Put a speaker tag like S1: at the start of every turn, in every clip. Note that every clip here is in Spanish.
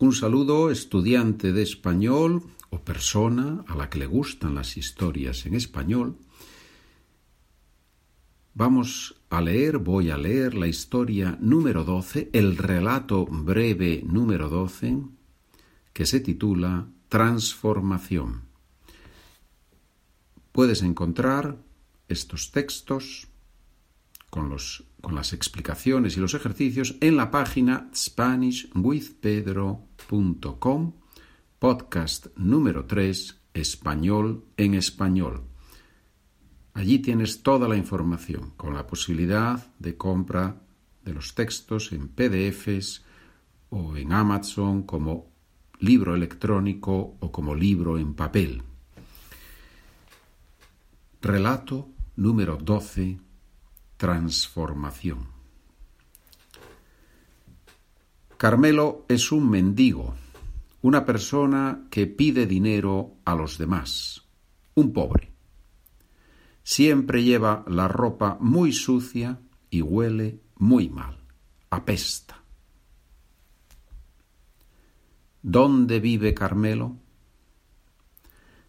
S1: Un saludo, estudiante de español o persona a la que le gustan las historias en español. Vamos a leer, voy a leer la historia número 12, el relato breve número 12, que se titula Transformación. Puedes encontrar estos textos con, los, con las explicaciones y los ejercicios en la página SpanishWithPedro.com, podcast número 3, español en español. Allí tienes toda la información, con la posibilidad de compra de los textos en PDFs o en Amazon como libro electrónico o como libro en papel. Relato número 12 transformación. Carmelo es un mendigo, una persona que pide dinero a los demás, un pobre. Siempre lleva la ropa muy sucia y huele muy mal, apesta. ¿Dónde vive Carmelo?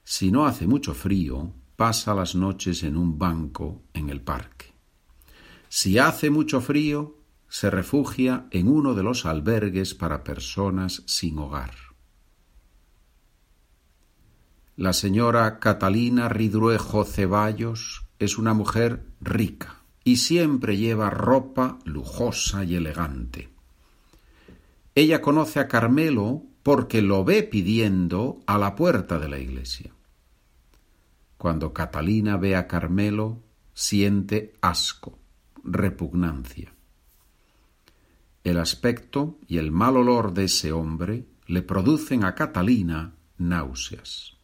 S1: Si no hace mucho frío, pasa las noches en un banco en el parque. Si hace mucho frío, se refugia en uno de los albergues para personas sin hogar. La señora Catalina Ridruejo Ceballos es una mujer rica y siempre lleva ropa lujosa y elegante. Ella conoce a Carmelo porque lo ve pidiendo a la puerta de la iglesia. Cuando Catalina ve a Carmelo, siente asco repugnancia. El aspecto y el mal olor de ese hombre le producen a Catalina náuseas.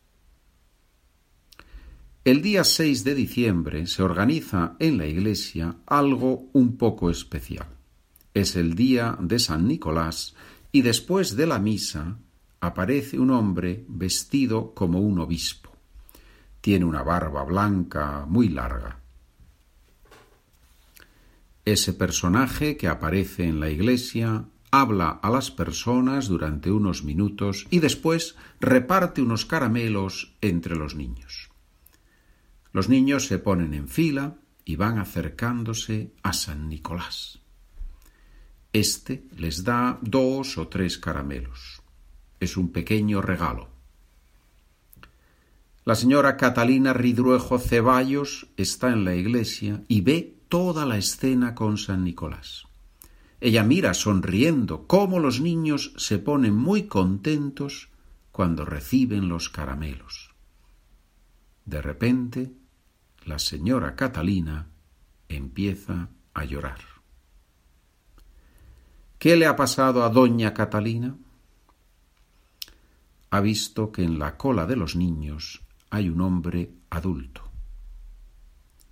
S1: El día 6 de diciembre se organiza en la iglesia algo un poco especial. Es el día de San Nicolás y después de la misa aparece un hombre vestido como un obispo. Tiene una barba blanca muy larga. Ese personaje que aparece en la iglesia habla a las personas durante unos minutos y después reparte unos caramelos entre los niños. Los niños se ponen en fila y van acercándose a San Nicolás. Este les da dos o tres caramelos. Es un pequeño regalo. La señora Catalina Ridruejo Ceballos está en la iglesia y ve toda la escena con San Nicolás. Ella mira sonriendo cómo los niños se ponen muy contentos cuando reciben los caramelos. De repente, la señora Catalina empieza a llorar. ¿Qué le ha pasado a doña Catalina? Ha visto que en la cola de los niños hay un hombre adulto.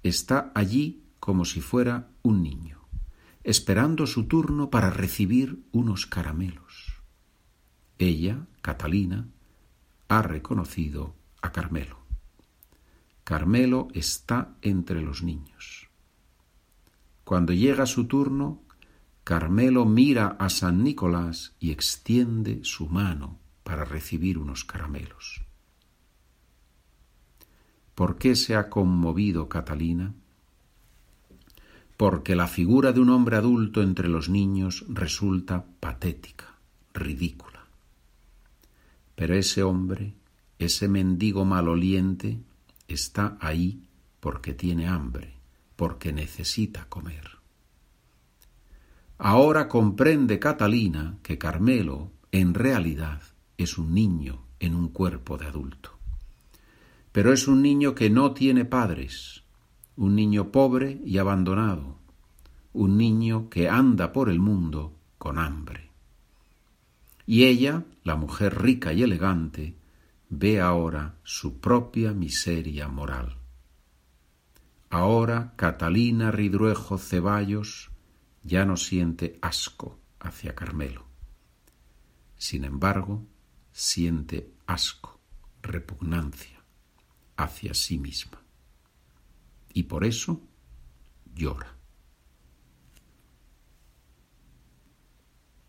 S1: Está allí como si fuera un niño, esperando su turno para recibir unos caramelos. Ella, Catalina, ha reconocido a Carmelo. Carmelo está entre los niños. Cuando llega su turno, Carmelo mira a San Nicolás y extiende su mano para recibir unos caramelos. ¿Por qué se ha conmovido Catalina? Porque la figura de un hombre adulto entre los niños resulta patética, ridícula. Pero ese hombre, ese mendigo maloliente, está ahí porque tiene hambre, porque necesita comer. Ahora comprende Catalina que Carmelo, en realidad, es un niño en un cuerpo de adulto. Pero es un niño que no tiene padres, un niño pobre y abandonado, un niño que anda por el mundo con hambre. Y ella, la mujer rica y elegante, ve ahora su propia miseria moral. Ahora Catalina Ridruejo Ceballos ya no siente asco hacia Carmelo. Sin embargo, siente asco, repugnancia hacia sí misma y por eso llora.